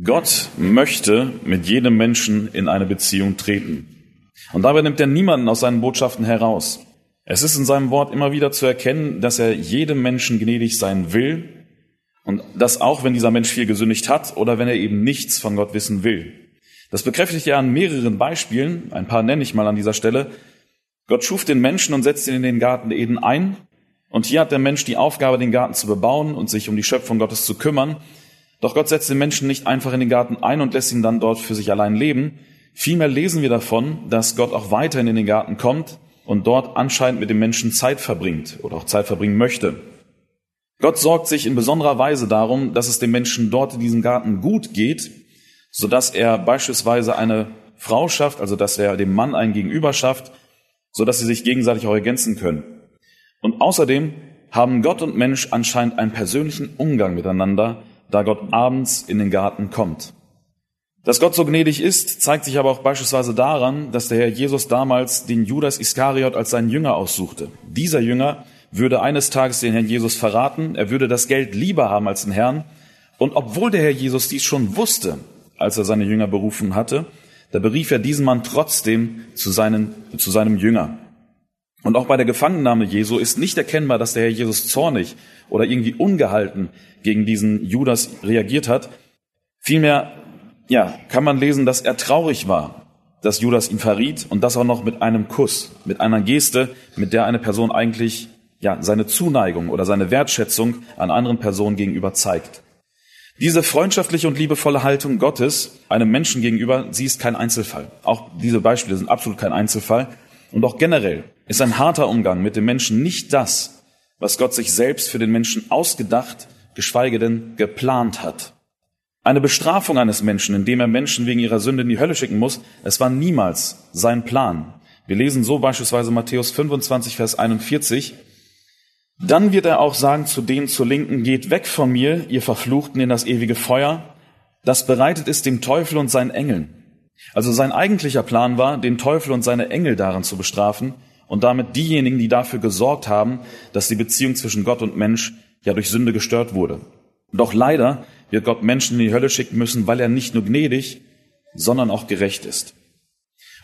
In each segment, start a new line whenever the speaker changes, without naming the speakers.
Gott möchte mit jedem Menschen in eine Beziehung treten. Und dabei nimmt er niemanden aus seinen Botschaften heraus. Es ist in seinem Wort immer wieder zu erkennen, dass er jedem Menschen gnädig sein will und das auch, wenn dieser Mensch viel gesündigt hat oder wenn er eben nichts von Gott wissen will. Das bekräftigt er an mehreren Beispielen, ein paar nenne ich mal an dieser Stelle. Gott schuf den Menschen und setzte ihn in den Garten Eden ein. Und hier hat der Mensch die Aufgabe, den Garten zu bebauen und sich um die Schöpfung Gottes zu kümmern. Doch Gott setzt den Menschen nicht einfach in den Garten ein und lässt ihn dann dort für sich allein leben. Vielmehr lesen wir davon, dass Gott auch weiterhin in den Garten kommt und dort anscheinend mit dem Menschen Zeit verbringt oder auch Zeit verbringen möchte. Gott sorgt sich in besonderer Weise darum, dass es dem Menschen dort in diesem Garten gut geht, so dass er beispielsweise eine Frau schafft, also dass er dem Mann ein Gegenüber schafft, so dass sie sich gegenseitig auch ergänzen können. Und außerdem haben Gott und Mensch anscheinend einen persönlichen Umgang miteinander, da Gott abends in den Garten kommt. Dass Gott so gnädig ist, zeigt sich aber auch beispielsweise daran, dass der Herr Jesus damals den Judas Iskariot als seinen Jünger aussuchte. Dieser Jünger würde eines Tages den Herrn Jesus verraten, er würde das Geld lieber haben als den Herrn. Und obwohl der Herr Jesus dies schon wusste, als er seine Jünger berufen hatte, da berief er diesen Mann trotzdem zu, seinen, zu seinem Jünger. Und auch bei der Gefangennahme Jesu ist nicht erkennbar, dass der Herr Jesus zornig oder irgendwie ungehalten gegen diesen Judas reagiert hat. Vielmehr, ja, kann man lesen, dass er traurig war, dass Judas ihn verriet und das auch noch mit einem Kuss, mit einer Geste, mit der eine Person eigentlich, ja, seine Zuneigung oder seine Wertschätzung an anderen Personen gegenüber zeigt. Diese freundschaftliche und liebevolle Haltung Gottes einem Menschen gegenüber, sie ist kein Einzelfall. Auch diese Beispiele sind absolut kein Einzelfall. Und auch generell ist ein harter Umgang mit dem Menschen nicht das, was Gott sich selbst für den Menschen ausgedacht, geschweige denn geplant hat. Eine Bestrafung eines Menschen, indem er Menschen wegen ihrer Sünde in die Hölle schicken muss, es war niemals sein Plan. Wir lesen so beispielsweise Matthäus 25, Vers 41. Dann wird er auch sagen zu denen zur Linken, geht weg von mir, ihr Verfluchten, in das ewige Feuer, das bereitet ist dem Teufel und seinen Engeln. Also sein eigentlicher Plan war, den Teufel und seine Engel darin zu bestrafen und damit diejenigen, die dafür gesorgt haben, dass die Beziehung zwischen Gott und Mensch ja durch Sünde gestört wurde. Doch leider wird Gott Menschen in die Hölle schicken müssen, weil er nicht nur gnädig, sondern auch gerecht ist.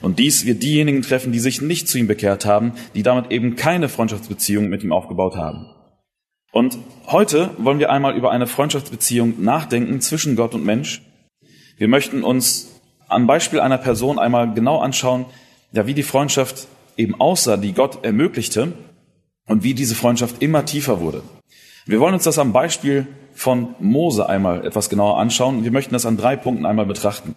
Und dies wird diejenigen treffen, die sich nicht zu ihm bekehrt haben, die damit eben keine Freundschaftsbeziehung mit ihm aufgebaut haben. Und heute wollen wir einmal über eine Freundschaftsbeziehung nachdenken zwischen Gott und Mensch. Wir möchten uns am Beispiel einer Person einmal genau anschauen, ja, wie die Freundschaft eben aussah, die Gott ermöglichte und wie diese Freundschaft immer tiefer wurde. Wir wollen uns das am Beispiel von Mose einmal etwas genauer anschauen. Wir möchten das an drei Punkten einmal betrachten.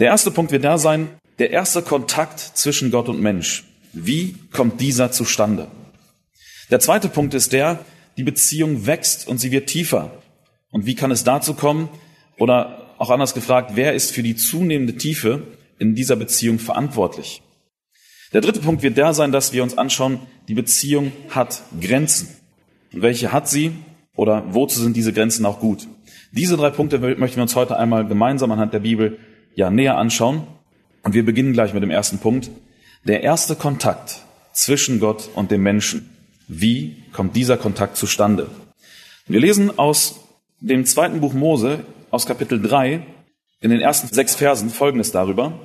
Der erste Punkt wird da sein, der erste Kontakt zwischen Gott und Mensch. Wie kommt dieser zustande? Der zweite Punkt ist der, die Beziehung wächst und sie wird tiefer. Und wie kann es dazu kommen? Oder auch anders gefragt, wer ist für die zunehmende Tiefe in dieser Beziehung verantwortlich? Der dritte Punkt wird der sein, dass wir uns anschauen, die Beziehung hat Grenzen. Und welche hat sie oder wozu sind diese Grenzen auch gut? Diese drei Punkte möchten wir uns heute einmal gemeinsam anhand der Bibel ja näher anschauen. Und wir beginnen gleich mit dem ersten Punkt. Der erste Kontakt zwischen Gott und dem Menschen. Wie kommt dieser Kontakt zustande? Wir lesen aus dem zweiten Buch Mose aus Kapitel 3 in den ersten sechs Versen folgendes darüber.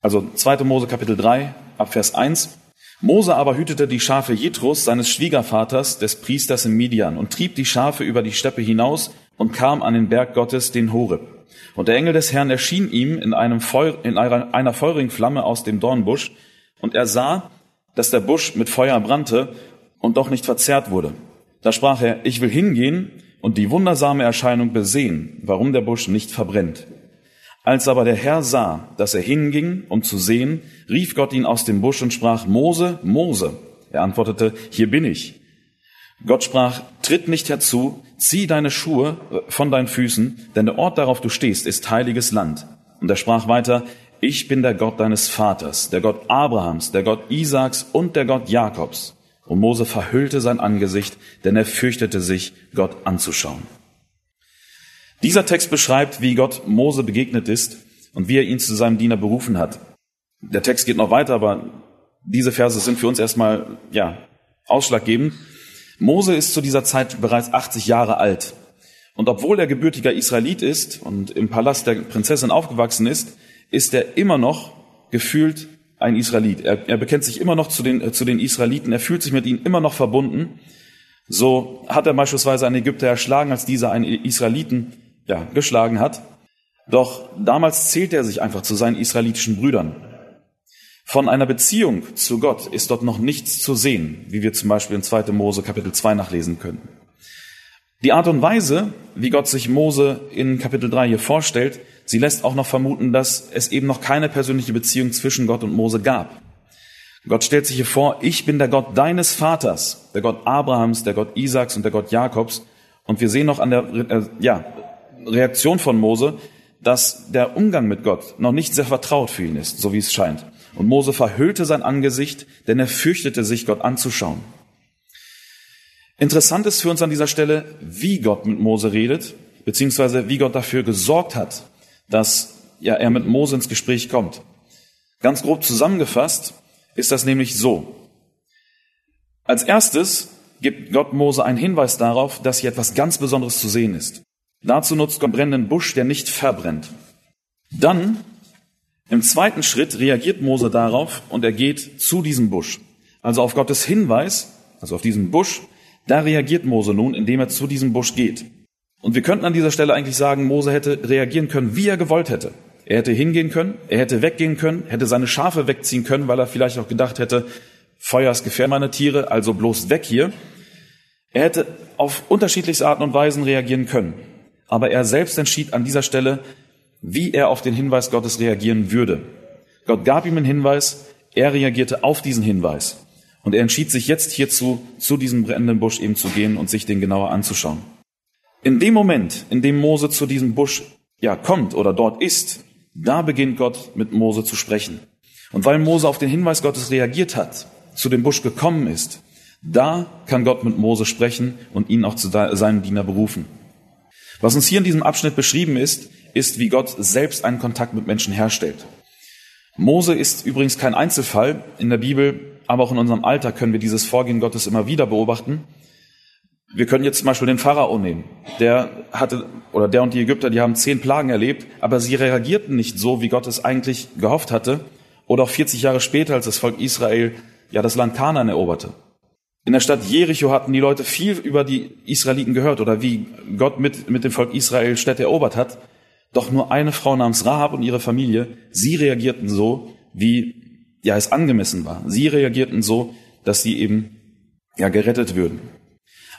Also 2. Mose Kapitel 3 ab Vers 1. Mose aber hütete die Schafe Jethros, seines Schwiegervaters, des Priesters in Midian, und trieb die Schafe über die Steppe hinaus und kam an den Berg Gottes, den Horeb. Und der Engel des Herrn erschien ihm in, einem Feu in einer, feurigen Flamme aus dem Dornbusch, und er sah, dass der Busch mit Feuer brannte und doch nicht verzehrt wurde. Da sprach er, ich will hingehen und die wundersame Erscheinung besehen, warum der Busch nicht verbrennt. Als aber der Herr sah, dass er hinging, um zu sehen, rief Gott ihn aus dem Busch und sprach, Mose, Mose. Er antwortete, hier bin ich. Gott sprach, tritt nicht herzu, zieh deine Schuhe von deinen Füßen, denn der Ort, darauf du stehst, ist heiliges Land. Und er sprach weiter, ich bin der Gott deines Vaters, der Gott Abrahams, der Gott Isaaks und der Gott Jakobs. Und Mose verhüllte sein Angesicht, denn er fürchtete sich, Gott anzuschauen. Dieser Text beschreibt, wie Gott Mose begegnet ist und wie er ihn zu seinem Diener berufen hat. Der Text geht noch weiter, aber diese Verse sind für uns erstmal, ja, ausschlaggebend. Mose ist zu dieser Zeit bereits 80 Jahre alt. Und obwohl er gebürtiger Israelit ist und im Palast der Prinzessin aufgewachsen ist, ist er immer noch gefühlt ein Israelit. Er, er bekennt sich immer noch zu den, äh, zu den Israeliten, er fühlt sich mit ihnen immer noch verbunden. So hat er beispielsweise einen Ägypter erschlagen, als dieser einen Israeliten ja, geschlagen hat. Doch damals zählte er sich einfach zu seinen israelitischen Brüdern. Von einer Beziehung zu Gott ist dort noch nichts zu sehen, wie wir zum Beispiel in 2. Mose Kapitel 2 nachlesen können. Die Art und Weise, wie Gott sich Mose in Kapitel 3 hier vorstellt, sie lässt auch noch vermuten, dass es eben noch keine persönliche Beziehung zwischen Gott und Mose gab. Gott stellt sich hier vor, ich bin der Gott deines Vaters, der Gott Abrahams, der Gott Isaaks und der Gott Jakobs. Und wir sehen noch an der äh, ja, Reaktion von Mose, dass der Umgang mit Gott noch nicht sehr vertraut für ihn ist, so wie es scheint. Und Mose verhüllte sein Angesicht, denn er fürchtete sich, Gott anzuschauen. Interessant ist für uns an dieser Stelle, wie Gott mit Mose redet, beziehungsweise wie Gott dafür gesorgt hat, dass ja, er mit Mose ins Gespräch kommt. Ganz grob zusammengefasst ist das nämlich so. Als erstes gibt Gott Mose einen Hinweis darauf, dass hier etwas ganz Besonderes zu sehen ist. Dazu nutzt Gott einen brennenden Busch, der nicht verbrennt. Dann im zweiten Schritt reagiert Mose darauf und er geht zu diesem Busch. Also auf Gottes Hinweis, also auf diesen Busch, da reagiert Mose nun, indem er zu diesem Busch geht. Und wir könnten an dieser Stelle eigentlich sagen, Mose hätte reagieren können, wie er gewollt hätte. Er hätte hingehen können, er hätte weggehen können, hätte seine Schafe wegziehen können, weil er vielleicht auch gedacht hätte, Feuer ist gefährlich meine Tiere, also bloß weg hier. Er hätte auf unterschiedlichste Arten und Weisen reagieren können. Aber er selbst entschied an dieser Stelle, wie er auf den Hinweis Gottes reagieren würde. Gott gab ihm einen Hinweis, er reagierte auf diesen Hinweis. Und er entschied sich jetzt hierzu, zu diesem brennenden Busch eben zu gehen und sich den genauer anzuschauen. In dem Moment, in dem Mose zu diesem Busch ja kommt oder dort ist, da beginnt Gott mit Mose zu sprechen. Und weil Mose auf den Hinweis Gottes reagiert hat, zu dem Busch gekommen ist, da kann Gott mit Mose sprechen und ihn auch zu seinem Diener berufen. Was uns hier in diesem Abschnitt beschrieben ist, ist, wie Gott selbst einen Kontakt mit Menschen herstellt. Mose ist übrigens kein Einzelfall. In der Bibel, aber auch in unserem Alter können wir dieses Vorgehen Gottes immer wieder beobachten. Wir können jetzt zum Beispiel den Pharao nehmen. Der hatte, oder der und die Ägypter, die haben zehn Plagen erlebt, aber sie reagierten nicht so, wie Gott es eigentlich gehofft hatte. Oder auch 40 Jahre später, als das Volk Israel ja das Land Kanaan eroberte. In der Stadt Jericho hatten die Leute viel über die Israeliten gehört oder wie Gott mit, mit dem Volk Israel Städte erobert hat. Doch nur eine Frau namens Rahab und ihre Familie, sie reagierten so, wie ja es angemessen war. Sie reagierten so, dass sie eben ja gerettet würden.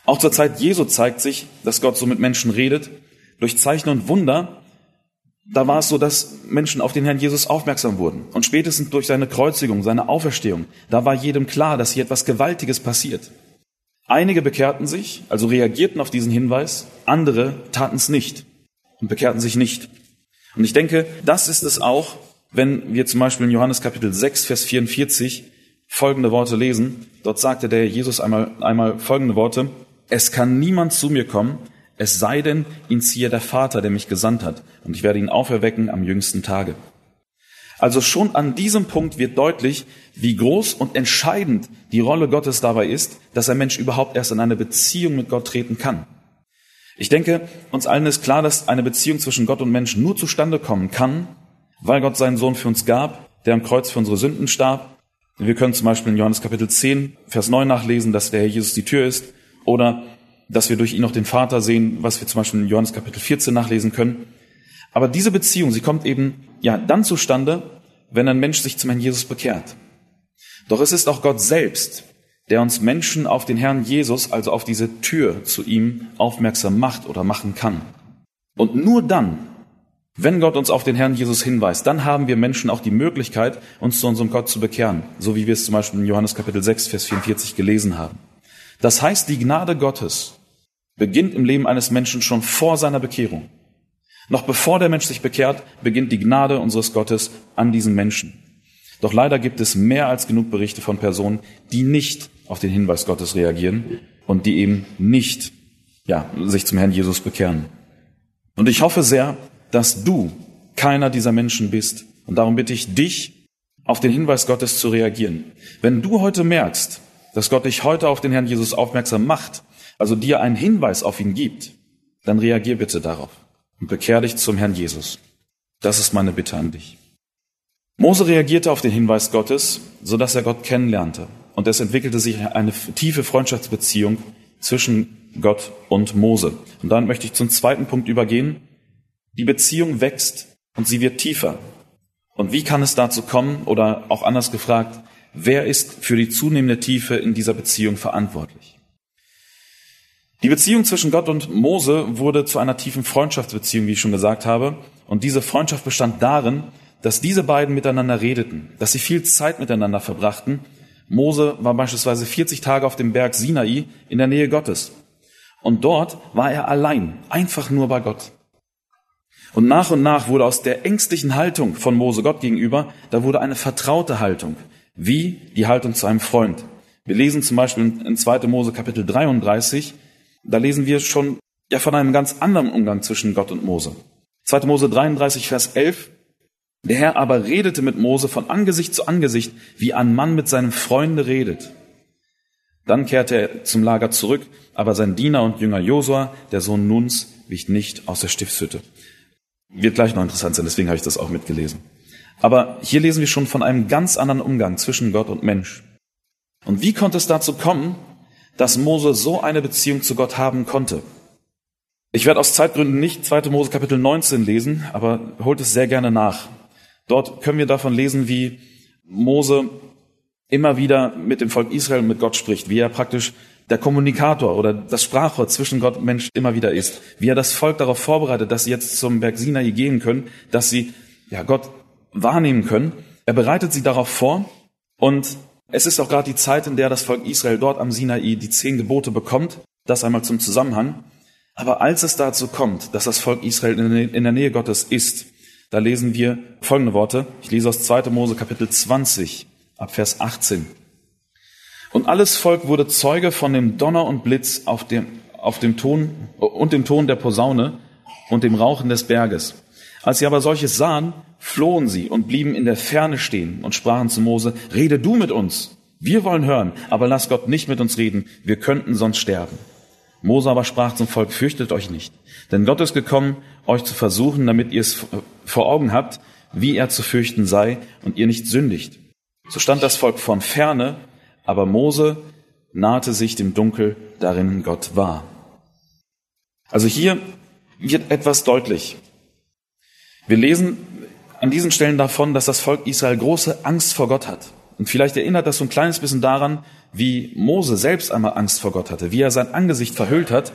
Auch zur Zeit Jesu zeigt sich, dass Gott so mit Menschen redet. Durch Zeichen und Wunder, da war es so, dass Menschen auf den Herrn Jesus aufmerksam wurden. Und spätestens durch seine Kreuzigung, seine Auferstehung, da war jedem klar, dass hier etwas Gewaltiges passiert. Einige bekehrten sich, also reagierten auf diesen Hinweis, andere taten es nicht und bekehrten sich nicht. Und ich denke, das ist es auch, wenn wir zum Beispiel in Johannes Kapitel 6, Vers 44 folgende Worte lesen. Dort sagte der Jesus einmal, einmal folgende Worte. Es kann niemand zu mir kommen, es sei denn, ihn ziehe der Vater, der mich gesandt hat, und ich werde ihn auferwecken am jüngsten Tage. Also schon an diesem Punkt wird deutlich, wie groß und entscheidend die Rolle Gottes dabei ist, dass ein Mensch überhaupt erst in eine Beziehung mit Gott treten kann. Ich denke, uns allen ist klar, dass eine Beziehung zwischen Gott und Mensch nur zustande kommen kann, weil Gott seinen Sohn für uns gab, der am Kreuz für unsere Sünden starb. Wir können zum Beispiel in Johannes Kapitel 10, Vers 9 nachlesen, dass der Herr Jesus die Tür ist, oder dass wir durch ihn noch den Vater sehen, was wir zum Beispiel in Johannes Kapitel 14 nachlesen können. Aber diese Beziehung, sie kommt eben ja dann zustande, wenn ein Mensch sich zum Herrn Jesus bekehrt. Doch es ist auch Gott selbst, der uns Menschen auf den Herrn Jesus, also auf diese Tür zu ihm aufmerksam macht oder machen kann. Und nur dann, wenn Gott uns auf den Herrn Jesus hinweist, dann haben wir Menschen auch die Möglichkeit, uns zu unserem Gott zu bekehren, so wie wir es zum Beispiel in Johannes Kapitel 6, Vers 44 gelesen haben. Das heißt, die Gnade Gottes beginnt im Leben eines Menschen schon vor seiner Bekehrung. Noch bevor der Mensch sich bekehrt, beginnt die Gnade unseres Gottes an diesen Menschen. Doch leider gibt es mehr als genug Berichte von Personen, die nicht auf den Hinweis Gottes reagieren und die eben nicht, ja, sich zum Herrn Jesus bekehren. Und ich hoffe sehr, dass du keiner dieser Menschen bist. Und darum bitte ich dich, auf den Hinweis Gottes zu reagieren. Wenn du heute merkst, dass Gott dich heute auf den Herrn Jesus aufmerksam macht, also dir einen Hinweis auf ihn gibt, dann reagier bitte darauf und bekehr dich zum Herrn Jesus. Das ist meine Bitte an dich. Mose reagierte auf den Hinweis Gottes, so dass er Gott kennenlernte. Und es entwickelte sich eine tiefe Freundschaftsbeziehung zwischen Gott und Mose. Und dann möchte ich zum zweiten Punkt übergehen. Die Beziehung wächst und sie wird tiefer. Und wie kann es dazu kommen? Oder auch anders gefragt, wer ist für die zunehmende Tiefe in dieser Beziehung verantwortlich? Die Beziehung zwischen Gott und Mose wurde zu einer tiefen Freundschaftsbeziehung, wie ich schon gesagt habe. Und diese Freundschaft bestand darin, dass diese beiden miteinander redeten, dass sie viel Zeit miteinander verbrachten. Mose war beispielsweise 40 Tage auf dem Berg Sinai in der Nähe Gottes. Und dort war er allein, einfach nur bei Gott. Und nach und nach wurde aus der ängstlichen Haltung von Mose Gott gegenüber, da wurde eine vertraute Haltung, wie die Haltung zu einem Freund. Wir lesen zum Beispiel in 2. Mose Kapitel 33, da lesen wir schon ja von einem ganz anderen Umgang zwischen Gott und Mose. 2. Mose 33, Vers 11. Der Herr aber redete mit Mose von Angesicht zu Angesicht, wie ein Mann mit seinem Freunde redet. Dann kehrte er zum Lager zurück, aber sein Diener und Jünger Josua, der Sohn Nuns, wich nicht aus der Stiftshütte. Wird gleich noch interessant sein, deswegen habe ich das auch mitgelesen. Aber hier lesen wir schon von einem ganz anderen Umgang zwischen Gott und Mensch. Und wie konnte es dazu kommen, dass Mose so eine Beziehung zu Gott haben konnte? Ich werde aus Zeitgründen nicht 2. Mose Kapitel 19 lesen, aber holt es sehr gerne nach. Dort können wir davon lesen, wie Mose immer wieder mit dem Volk Israel und mit Gott spricht, wie er praktisch der Kommunikator oder das Sprachrohr zwischen Gott und Mensch immer wieder ist, wie er das Volk darauf vorbereitet, dass sie jetzt zum Berg Sinai gehen können, dass sie ja Gott wahrnehmen können. Er bereitet sie darauf vor und es ist auch gerade die Zeit, in der das Volk Israel dort am Sinai die zehn Gebote bekommt. Das einmal zum Zusammenhang. Aber als es dazu kommt, dass das Volk Israel in der Nähe Gottes ist, da lesen wir folgende Worte. Ich lese aus 2. Mose Kapitel 20 ab Vers 18. Und alles Volk wurde Zeuge von dem Donner und Blitz auf dem, auf dem Ton und dem Ton der Posaune und dem Rauchen des Berges. Als sie aber solches sahen, flohen sie und blieben in der Ferne stehen und sprachen zu Mose, rede du mit uns. Wir wollen hören, aber lass Gott nicht mit uns reden. Wir könnten sonst sterben. Mose aber sprach zum Volk, fürchtet euch nicht. Denn Gott ist gekommen, euch zu versuchen, damit ihr es vor Augen habt, wie er zu fürchten sei und ihr nicht sündigt. So stand das Volk von ferne aber Mose nahte sich dem Dunkel, darin Gott war. Also hier wird etwas deutlich. Wir lesen an diesen Stellen davon, dass das Volk Israel große Angst vor Gott hat. Und vielleicht erinnert das so ein kleines bisschen daran, wie Mose selbst einmal Angst vor Gott hatte, wie er sein Angesicht verhüllt hat.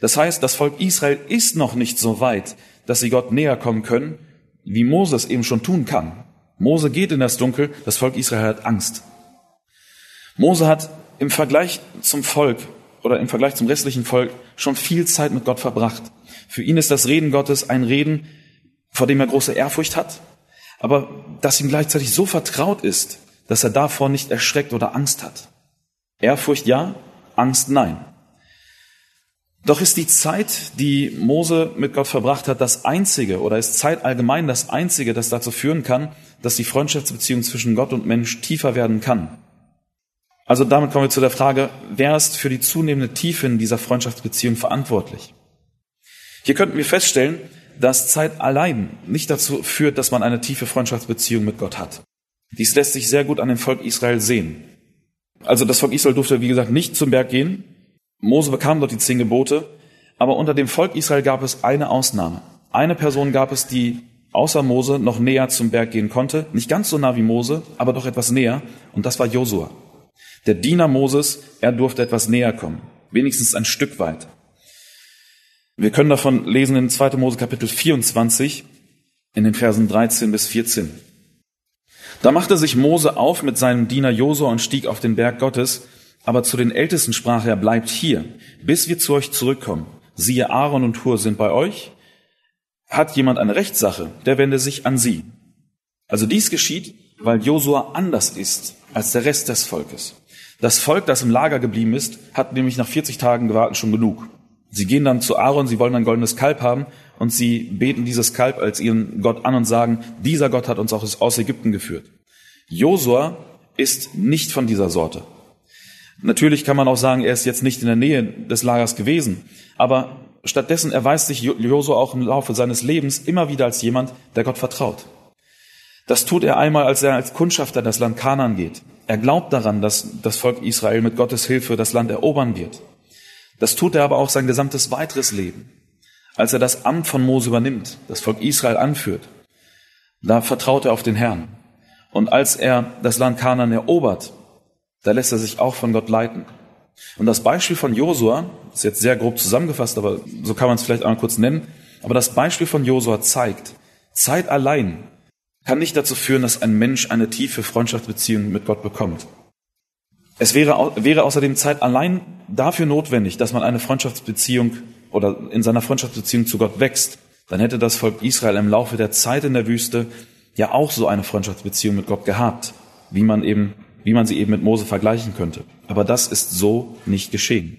Das heißt, das Volk Israel ist noch nicht so weit, dass sie Gott näher kommen können, wie Mose es eben schon tun kann. Mose geht in das Dunkel, das Volk Israel hat Angst. Mose hat im Vergleich zum Volk oder im Vergleich zum restlichen Volk schon viel Zeit mit Gott verbracht. Für ihn ist das Reden Gottes ein Reden, vor dem er große Ehrfurcht hat, aber das ihm gleichzeitig so vertraut ist, dass er davor nicht erschreckt oder Angst hat. Ehrfurcht ja, Angst nein. Doch ist die Zeit, die Mose mit Gott verbracht hat, das einzige oder ist Zeit allgemein das einzige, das dazu führen kann, dass die Freundschaftsbeziehung zwischen Gott und Mensch tiefer werden kann. Also damit kommen wir zu der Frage, wer ist für die zunehmende Tiefe in dieser Freundschaftsbeziehung verantwortlich? Hier könnten wir feststellen, dass Zeit allein nicht dazu führt, dass man eine tiefe Freundschaftsbeziehung mit Gott hat. Dies lässt sich sehr gut an dem Volk Israel sehen. Also das Volk Israel durfte, wie gesagt, nicht zum Berg gehen. Mose bekam dort die zehn Gebote. Aber unter dem Volk Israel gab es eine Ausnahme. Eine Person gab es, die außer Mose noch näher zum Berg gehen konnte. Nicht ganz so nah wie Mose, aber doch etwas näher. Und das war Josua. Der Diener Moses, er durfte etwas näher kommen, wenigstens ein Stück weit. Wir können davon lesen in 2. Mose Kapitel 24 in den Versen 13 bis 14. Da machte sich Mose auf mit seinem Diener Josua und stieg auf den Berg Gottes, aber zu den Ältesten sprach er, bleibt hier, bis wir zu euch zurückkommen. Siehe, Aaron und Hur sind bei euch. Hat jemand eine Rechtssache, der wende sich an sie. Also dies geschieht, weil Josua anders ist als der Rest des Volkes. Das Volk, das im Lager geblieben ist, hat nämlich nach 40 Tagen gewartet schon genug. Sie gehen dann zu Aaron, sie wollen ein goldenes Kalb haben und sie beten dieses Kalb als ihren Gott an und sagen, dieser Gott hat uns auch aus Ägypten geführt. Josua ist nicht von dieser Sorte. Natürlich kann man auch sagen, er ist jetzt nicht in der Nähe des Lagers gewesen, aber stattdessen erweist sich Josua auch im Laufe seines Lebens immer wieder als jemand, der Gott vertraut. Das tut er einmal, als er als Kundschafter das Land Kanaan geht. Er glaubt daran, dass das Volk Israel mit Gottes Hilfe das Land erobern wird. Das tut er aber auch sein gesamtes weiteres Leben. Als er das Amt von Mose übernimmt, das Volk Israel anführt, da vertraut er auf den Herrn. Und als er das Land Kanaan erobert, da lässt er sich auch von Gott leiten. Und das Beispiel von Josua, ist jetzt sehr grob zusammengefasst, aber so kann man es vielleicht einmal kurz nennen, aber das Beispiel von Josua zeigt, Zeit allein kann nicht dazu führen, dass ein Mensch eine tiefe Freundschaftsbeziehung mit Gott bekommt. Es wäre, wäre außerdem Zeit allein dafür notwendig, dass man eine Freundschaftsbeziehung oder in seiner Freundschaftsbeziehung zu Gott wächst. Dann hätte das Volk Israel im Laufe der Zeit in der Wüste ja auch so eine Freundschaftsbeziehung mit Gott gehabt, wie man eben, wie man sie eben mit Mose vergleichen könnte. Aber das ist so nicht geschehen.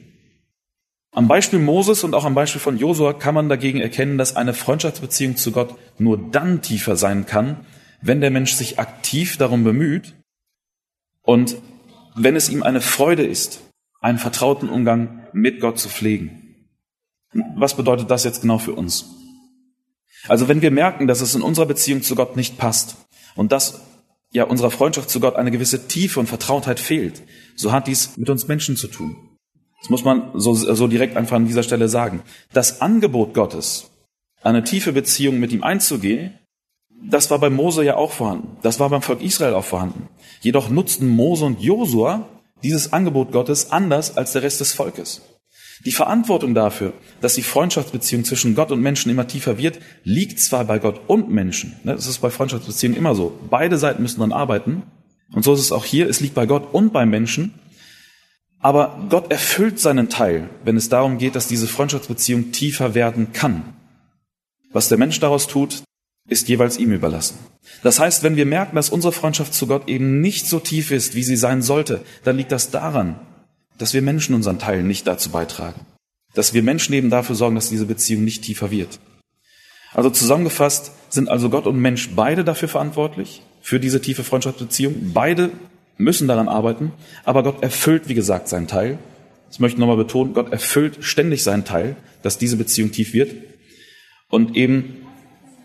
Am Beispiel Moses und auch am Beispiel von Josua kann man dagegen erkennen, dass eine Freundschaftsbeziehung zu Gott nur dann tiefer sein kann, wenn der Mensch sich aktiv darum bemüht und wenn es ihm eine Freude ist, einen vertrauten Umgang mit Gott zu pflegen. Was bedeutet das jetzt genau für uns? Also wenn wir merken, dass es in unserer Beziehung zu Gott nicht passt und dass ja unserer Freundschaft zu Gott eine gewisse Tiefe und Vertrautheit fehlt, so hat dies mit uns Menschen zu tun. Das muss man so, so direkt einfach an dieser Stelle sagen. Das Angebot Gottes, eine tiefe Beziehung mit ihm einzugehen, das war bei Mose ja auch vorhanden. Das war beim Volk Israel auch vorhanden. Jedoch nutzten Mose und Josua dieses Angebot Gottes anders als der Rest des Volkes. Die Verantwortung dafür, dass die Freundschaftsbeziehung zwischen Gott und Menschen immer tiefer wird, liegt zwar bei Gott und Menschen. Ne, das ist bei Freundschaftsbeziehungen immer so. Beide Seiten müssen dann arbeiten. Und so ist es auch hier. Es liegt bei Gott und beim Menschen. Aber Gott erfüllt seinen Teil, wenn es darum geht, dass diese Freundschaftsbeziehung tiefer werden kann. Was der Mensch daraus tut, ist jeweils ihm überlassen. Das heißt, wenn wir merken, dass unsere Freundschaft zu Gott eben nicht so tief ist, wie sie sein sollte, dann liegt das daran, dass wir Menschen unseren Teil nicht dazu beitragen. Dass wir Menschen eben dafür sorgen, dass diese Beziehung nicht tiefer wird. Also zusammengefasst sind also Gott und Mensch beide dafür verantwortlich, für diese tiefe Freundschaftsbeziehung. Beide müssen daran arbeiten, aber Gott erfüllt, wie gesagt, seinen Teil. Das möchte ich nochmal betonen, Gott erfüllt ständig seinen Teil, dass diese Beziehung tief wird. Und eben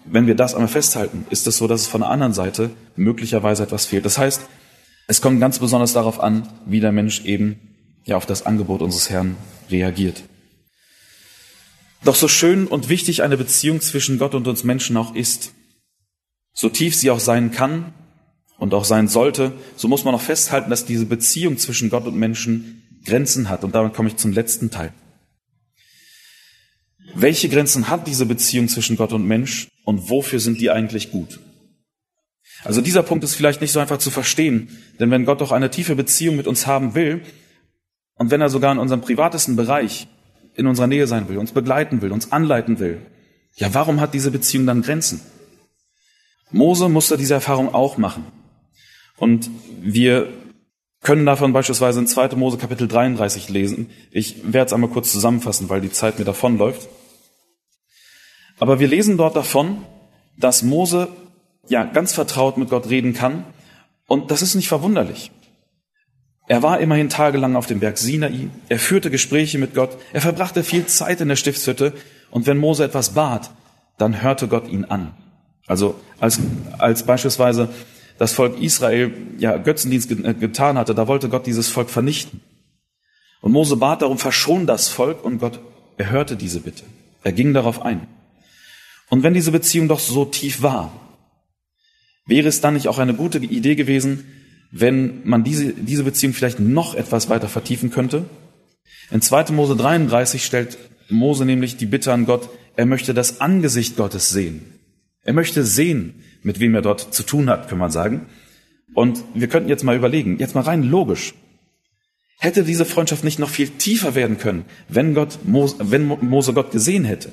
wenn wir das einmal festhalten, ist es so, dass es von der anderen Seite möglicherweise etwas fehlt. Das heißt, es kommt ganz besonders darauf an, wie der Mensch eben ja auf das Angebot unseres Herrn reagiert. Doch so schön und wichtig eine Beziehung zwischen Gott und uns Menschen auch ist, so tief sie auch sein kann und auch sein sollte, so muss man auch festhalten, dass diese Beziehung zwischen Gott und Menschen Grenzen hat. Und damit komme ich zum letzten Teil. Welche Grenzen hat diese Beziehung zwischen Gott und Mensch und wofür sind die eigentlich gut? Also dieser Punkt ist vielleicht nicht so einfach zu verstehen, denn wenn Gott doch eine tiefe Beziehung mit uns haben will und wenn er sogar in unserem privatesten Bereich in unserer Nähe sein will, uns begleiten will, uns anleiten will, ja, warum hat diese Beziehung dann Grenzen? Mose musste diese Erfahrung auch machen. Und wir können davon beispielsweise in 2. Mose Kapitel 33 lesen. Ich werde es einmal kurz zusammenfassen, weil die Zeit mir davonläuft. Aber wir lesen dort davon, dass Mose ja ganz vertraut mit Gott reden kann. Und das ist nicht verwunderlich. Er war immerhin tagelang auf dem Berg Sinai. Er führte Gespräche mit Gott. Er verbrachte viel Zeit in der Stiftshütte. Und wenn Mose etwas bat, dann hörte Gott ihn an. Also als, als beispielsweise das Volk Israel ja Götzendienst getan hatte, da wollte Gott dieses Volk vernichten. Und Mose bat darum, verschon das Volk und Gott erhörte diese Bitte. Er ging darauf ein. Und wenn diese Beziehung doch so tief war, wäre es dann nicht auch eine gute Idee gewesen, wenn man diese, diese Beziehung vielleicht noch etwas weiter vertiefen könnte? In 2. Mose 33 stellt Mose nämlich die Bitte an Gott, er möchte das Angesicht Gottes sehen. Er möchte sehen, mit wem er dort zu tun hat, kann man sagen. Und wir könnten jetzt mal überlegen, jetzt mal rein logisch. Hätte diese Freundschaft nicht noch viel tiefer werden können, wenn Gott, wenn Mose Gott gesehen hätte?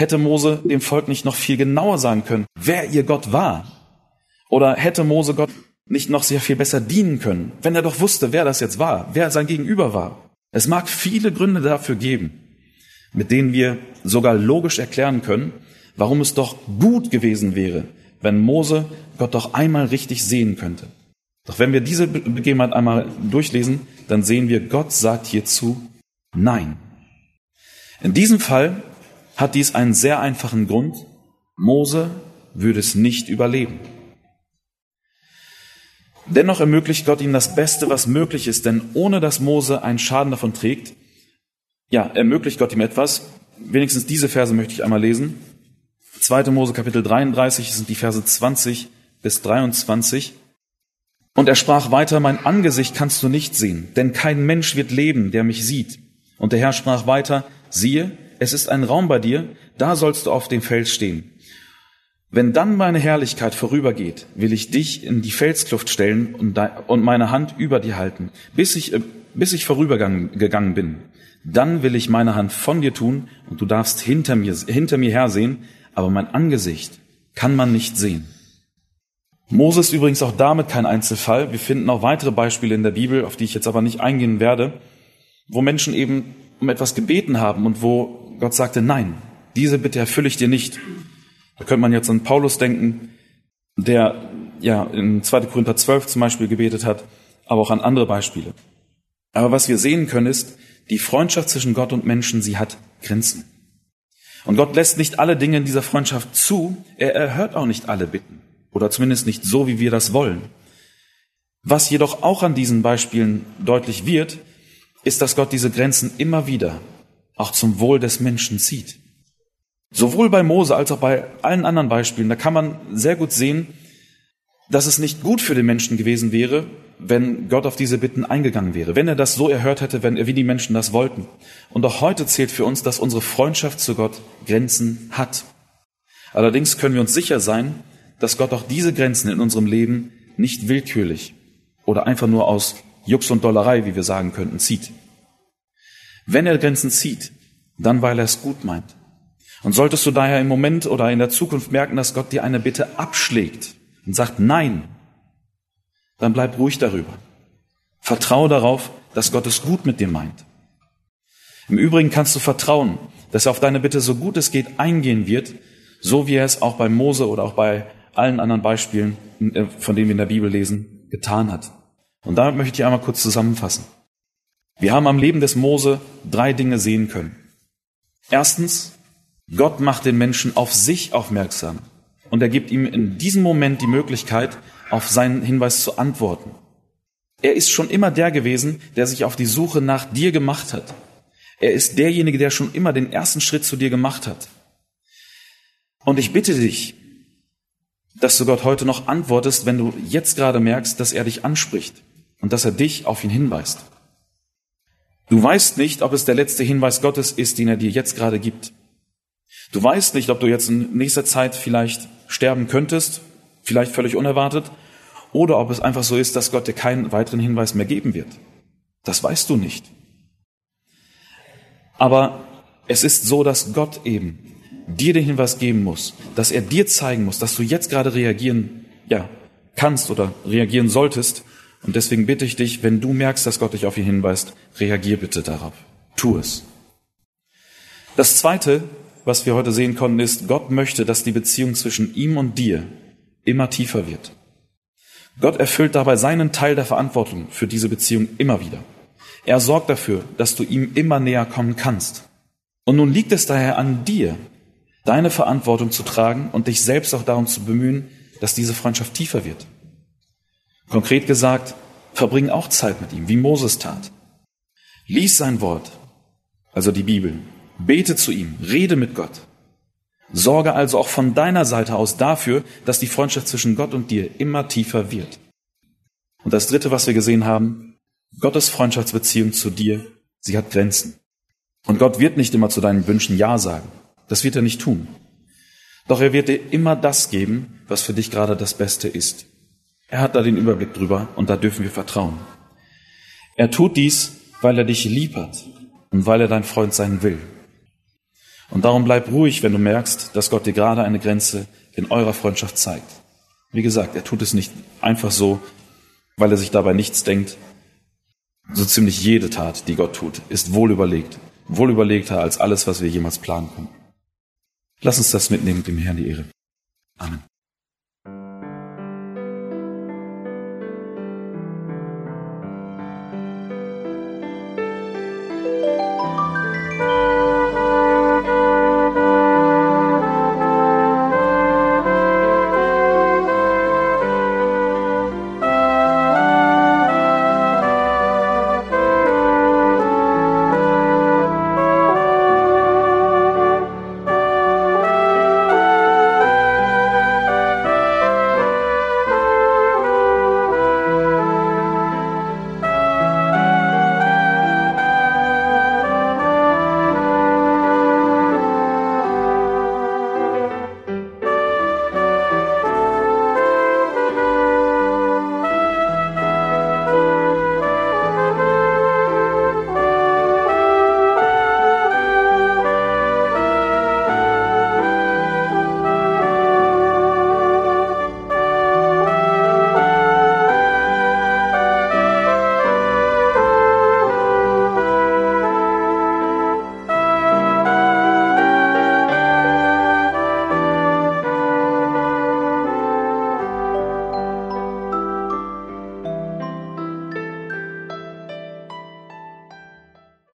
Hätte Mose dem Volk nicht noch viel genauer sagen können, wer ihr Gott war? Oder hätte Mose Gott nicht noch sehr viel besser dienen können, wenn er doch wusste, wer das jetzt war, wer sein Gegenüber war? Es mag viele Gründe dafür geben, mit denen wir sogar logisch erklären können, warum es doch gut gewesen wäre, wenn Mose Gott doch einmal richtig sehen könnte. Doch wenn wir diese Begebenheit einmal durchlesen, dann sehen wir, Gott sagt hierzu Nein. In diesem Fall hat dies einen sehr einfachen Grund. Mose würde es nicht überleben. Dennoch ermöglicht Gott ihm das Beste, was möglich ist, denn ohne dass Mose einen Schaden davon trägt, ja, ermöglicht Gott ihm etwas. Wenigstens diese Verse möchte ich einmal lesen. 2. Mose Kapitel 33 sind die Verse 20 bis 23. Und er sprach weiter, mein Angesicht kannst du nicht sehen, denn kein Mensch wird leben, der mich sieht. Und der Herr sprach weiter, siehe, es ist ein Raum bei dir, da sollst du auf dem Fels stehen. Wenn dann meine Herrlichkeit vorübergeht, will ich dich in die Felskluft stellen und meine Hand über dir halten, bis ich, äh, bis ich vorübergegangen bin. Dann will ich meine Hand von dir tun und du darfst hinter mir, hinter mir hersehen, aber mein Angesicht kann man nicht sehen. Mose ist übrigens auch damit kein Einzelfall. Wir finden auch weitere Beispiele in der Bibel, auf die ich jetzt aber nicht eingehen werde, wo Menschen eben um etwas gebeten haben und wo Gott sagte, nein, diese Bitte erfülle ich dir nicht. Da könnte man jetzt an Paulus denken, der ja in 2. Korinther 12 zum Beispiel gebetet hat, aber auch an andere Beispiele. Aber was wir sehen können ist, die Freundschaft zwischen Gott und Menschen, sie hat Grenzen. Und Gott lässt nicht alle Dinge in dieser Freundschaft zu, er erhört auch nicht alle Bitten. Oder zumindest nicht so, wie wir das wollen. Was jedoch auch an diesen Beispielen deutlich wird, ist, dass Gott diese Grenzen immer wieder auch zum Wohl des Menschen zieht. Sowohl bei Mose als auch bei allen anderen Beispielen, da kann man sehr gut sehen, dass es nicht gut für den Menschen gewesen wäre, wenn Gott auf diese Bitten eingegangen wäre, wenn er das so erhört hätte, wenn er, wie die Menschen das wollten. Und auch heute zählt für uns, dass unsere Freundschaft zu Gott Grenzen hat. Allerdings können wir uns sicher sein, dass Gott auch diese Grenzen in unserem Leben nicht willkürlich oder einfach nur aus Jux und Dollerei, wie wir sagen könnten, zieht. Wenn er Grenzen zieht, dann weil er es gut meint. Und solltest du daher im Moment oder in der Zukunft merken, dass Gott dir eine Bitte abschlägt und sagt Nein, dann bleib ruhig darüber. Vertraue darauf, dass Gott es gut mit dir meint. Im Übrigen kannst du vertrauen, dass er auf deine Bitte so gut es geht eingehen wird, so wie er es auch bei Mose oder auch bei allen anderen Beispielen, äh, von denen wir in der Bibel lesen, getan hat. Und damit möchte ich einmal kurz zusammenfassen. Wir haben am Leben des Mose drei Dinge sehen können. Erstens, Gott macht den Menschen auf sich aufmerksam und er gibt ihm in diesem Moment die Möglichkeit, auf seinen Hinweis zu antworten. Er ist schon immer der gewesen, der sich auf die Suche nach dir gemacht hat. Er ist derjenige, der schon immer den ersten Schritt zu dir gemacht hat. Und ich bitte dich, dass du Gott heute noch antwortest, wenn du jetzt gerade merkst, dass er dich anspricht und dass er dich auf ihn hinweist. Du weißt nicht, ob es der letzte Hinweis Gottes ist, den er dir jetzt gerade gibt. Du weißt nicht, ob du jetzt in nächster Zeit vielleicht sterben könntest, vielleicht völlig unerwartet, oder ob es einfach so ist, dass Gott dir keinen weiteren Hinweis mehr geben wird. Das weißt du nicht. Aber es ist so, dass Gott eben dir den Hinweis geben muss, dass er dir zeigen muss, dass du jetzt gerade reagieren, ja, kannst oder reagieren solltest. Und deswegen bitte ich dich, wenn du merkst, dass Gott dich auf ihn hinweist, reagier bitte darauf. Tu es. Das zweite, was wir heute sehen konnten, ist, Gott möchte, dass die Beziehung zwischen ihm und dir immer tiefer wird. Gott erfüllt dabei seinen Teil der Verantwortung für diese Beziehung immer wieder. Er sorgt dafür, dass du ihm immer näher kommen kannst. Und nun liegt es daher an dir, deine Verantwortung zu tragen und dich selbst auch darum zu bemühen, dass diese Freundschaft tiefer wird. Konkret gesagt, verbring auch Zeit mit ihm, wie Moses tat. Lies sein Wort, also die Bibel, bete zu ihm, rede mit Gott. Sorge also auch von deiner Seite aus dafür, dass die Freundschaft zwischen Gott und dir immer tiefer wird. Und das Dritte, was wir gesehen haben, Gottes Freundschaftsbeziehung zu dir, sie hat Grenzen. Und Gott wird nicht immer zu deinen Wünschen Ja sagen. Das wird er nicht tun. Doch er wird dir immer das geben, was für dich gerade das Beste ist. Er hat da den Überblick drüber und da dürfen wir vertrauen. Er tut dies, weil er dich lieb hat und weil er dein Freund sein will. Und darum bleib ruhig, wenn du merkst, dass Gott dir gerade eine Grenze in eurer Freundschaft zeigt. Wie gesagt, er tut es nicht einfach so, weil er sich dabei nichts denkt. So ziemlich jede Tat, die Gott tut, ist wohl überlegt, wohl überlegter als alles, was wir jemals planen können. Lass uns das mitnehmen, dem Herrn die Ehre. Amen.